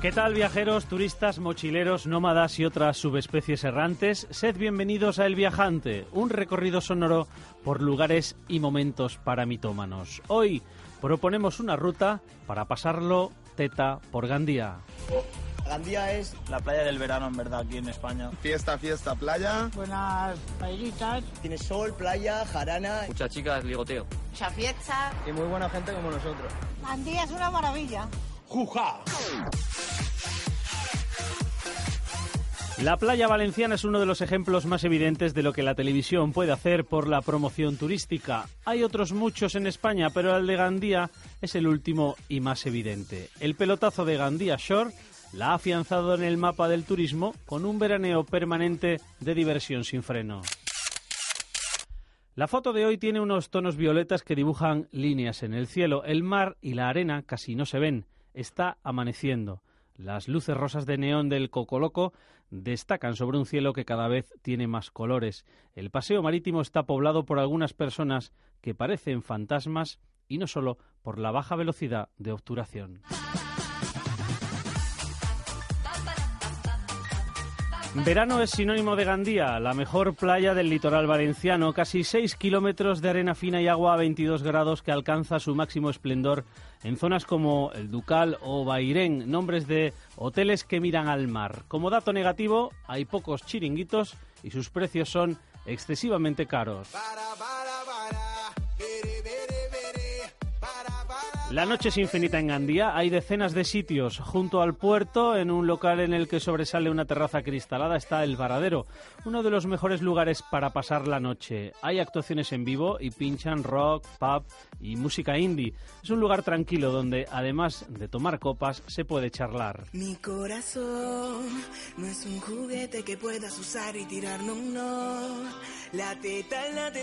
¿Qué tal viajeros, turistas, mochileros, nómadas y otras subespecies errantes? Sed bienvenidos a El Viajante, un recorrido sonoro por lugares y momentos para mitómanos. Hoy proponemos una ruta para pasarlo teta por Gandía. Gandía es la playa del verano, en verdad, aquí en España. Fiesta, fiesta, playa. Buenas paellitas. Tiene sol, playa, jarana. Muchas chicas, ligoteo. Mucha fiesta. Y muy buena gente como nosotros. Gandía es una maravilla. La playa valenciana es uno de los ejemplos más evidentes de lo que la televisión puede hacer por la promoción turística. Hay otros muchos en España, pero el de Gandía es el último y más evidente. El pelotazo de Gandía Shore la ha afianzado en el mapa del turismo con un veraneo permanente de diversión sin freno. La foto de hoy tiene unos tonos violetas que dibujan líneas en el cielo. El mar y la arena casi no se ven. Está amaneciendo. Las luces rosas de neón del Cocoloco destacan sobre un cielo que cada vez tiene más colores. El paseo marítimo está poblado por algunas personas que parecen fantasmas y no solo por la baja velocidad de obturación. Verano es sinónimo de Gandía, la mejor playa del litoral valenciano, casi 6 kilómetros de arena fina y agua a 22 grados que alcanza su máximo esplendor en zonas como el Ducal o Bairén, nombres de hoteles que miran al mar. Como dato negativo, hay pocos chiringuitos y sus precios son excesivamente caros. La noche es infinita en Gandía. Hay decenas de sitios junto al puerto. En un local en el que sobresale una terraza cristalada está el Varadero, uno de los mejores lugares para pasar la noche. Hay actuaciones en vivo y pinchan rock, pub y música indie. Es un lugar tranquilo donde, además de tomar copas, se puede charlar. Mi corazón no es un juguete que puedas usar y tirar, no, no. Late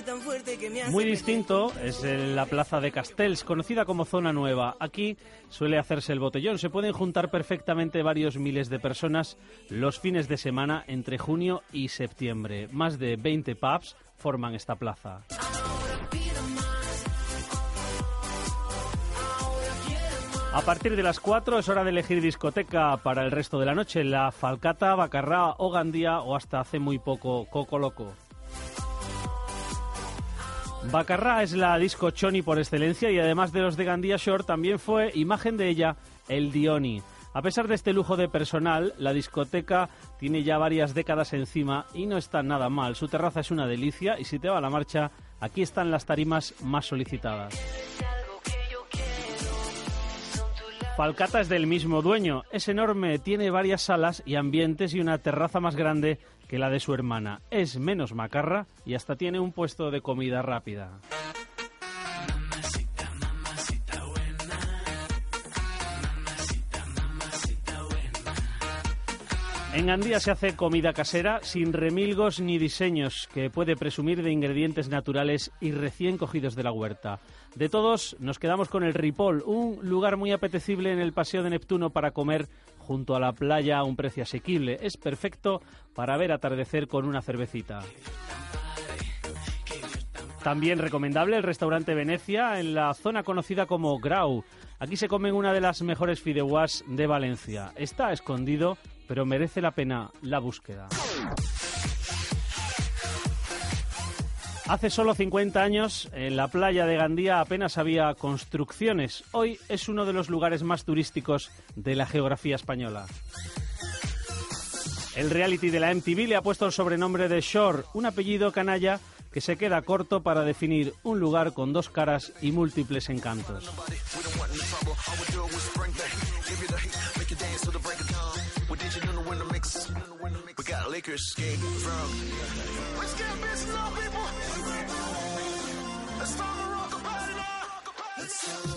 tan fuerte que me hace Muy distinto es la plaza de Castells, conocida como zona Aquí suele hacerse el botellón. Se pueden juntar perfectamente varios miles de personas los fines de semana entre junio y septiembre. Más de 20 pubs forman esta plaza. A partir de las 4 es hora de elegir discoteca para el resto de la noche. La Falcata, Bacarrá o Gandía o hasta hace muy poco Coco Loco. Bacarrá es la disco choni por excelencia y además de los de Gandía Shore también fue imagen de ella el Dioni. A pesar de este lujo de personal, la discoteca tiene ya varias décadas encima y no está nada mal. Su terraza es una delicia y si te va a la marcha, aquí están las tarimas más solicitadas. Falcata es del mismo dueño. Es enorme, tiene varias salas y ambientes y una terraza más grande que la de su hermana. Es menos macarra y hasta tiene un puesto de comida rápida. En Gandía se hace comida casera sin remilgos ni diseños, que puede presumir de ingredientes naturales y recién cogidos de la huerta. De todos, nos quedamos con el Ripoll, un lugar muy apetecible en el Paseo de Neptuno para comer junto a la playa a un precio asequible. Es perfecto para ver atardecer con una cervecita. También recomendable el restaurante Venecia en la zona conocida como Grau. Aquí se comen una de las mejores fideuás de Valencia. Está escondido, pero merece la pena la búsqueda. Hace solo 50 años, en la playa de Gandía apenas había construcciones. Hoy es uno de los lugares más turísticos de la geografía española. El reality de la MTV le ha puesto el sobrenombre de Shore, un apellido canalla que se queda corto para definir un lugar con dos caras y múltiples encantos. Sneakers skate from. Let's get people! Let's start a rock about now!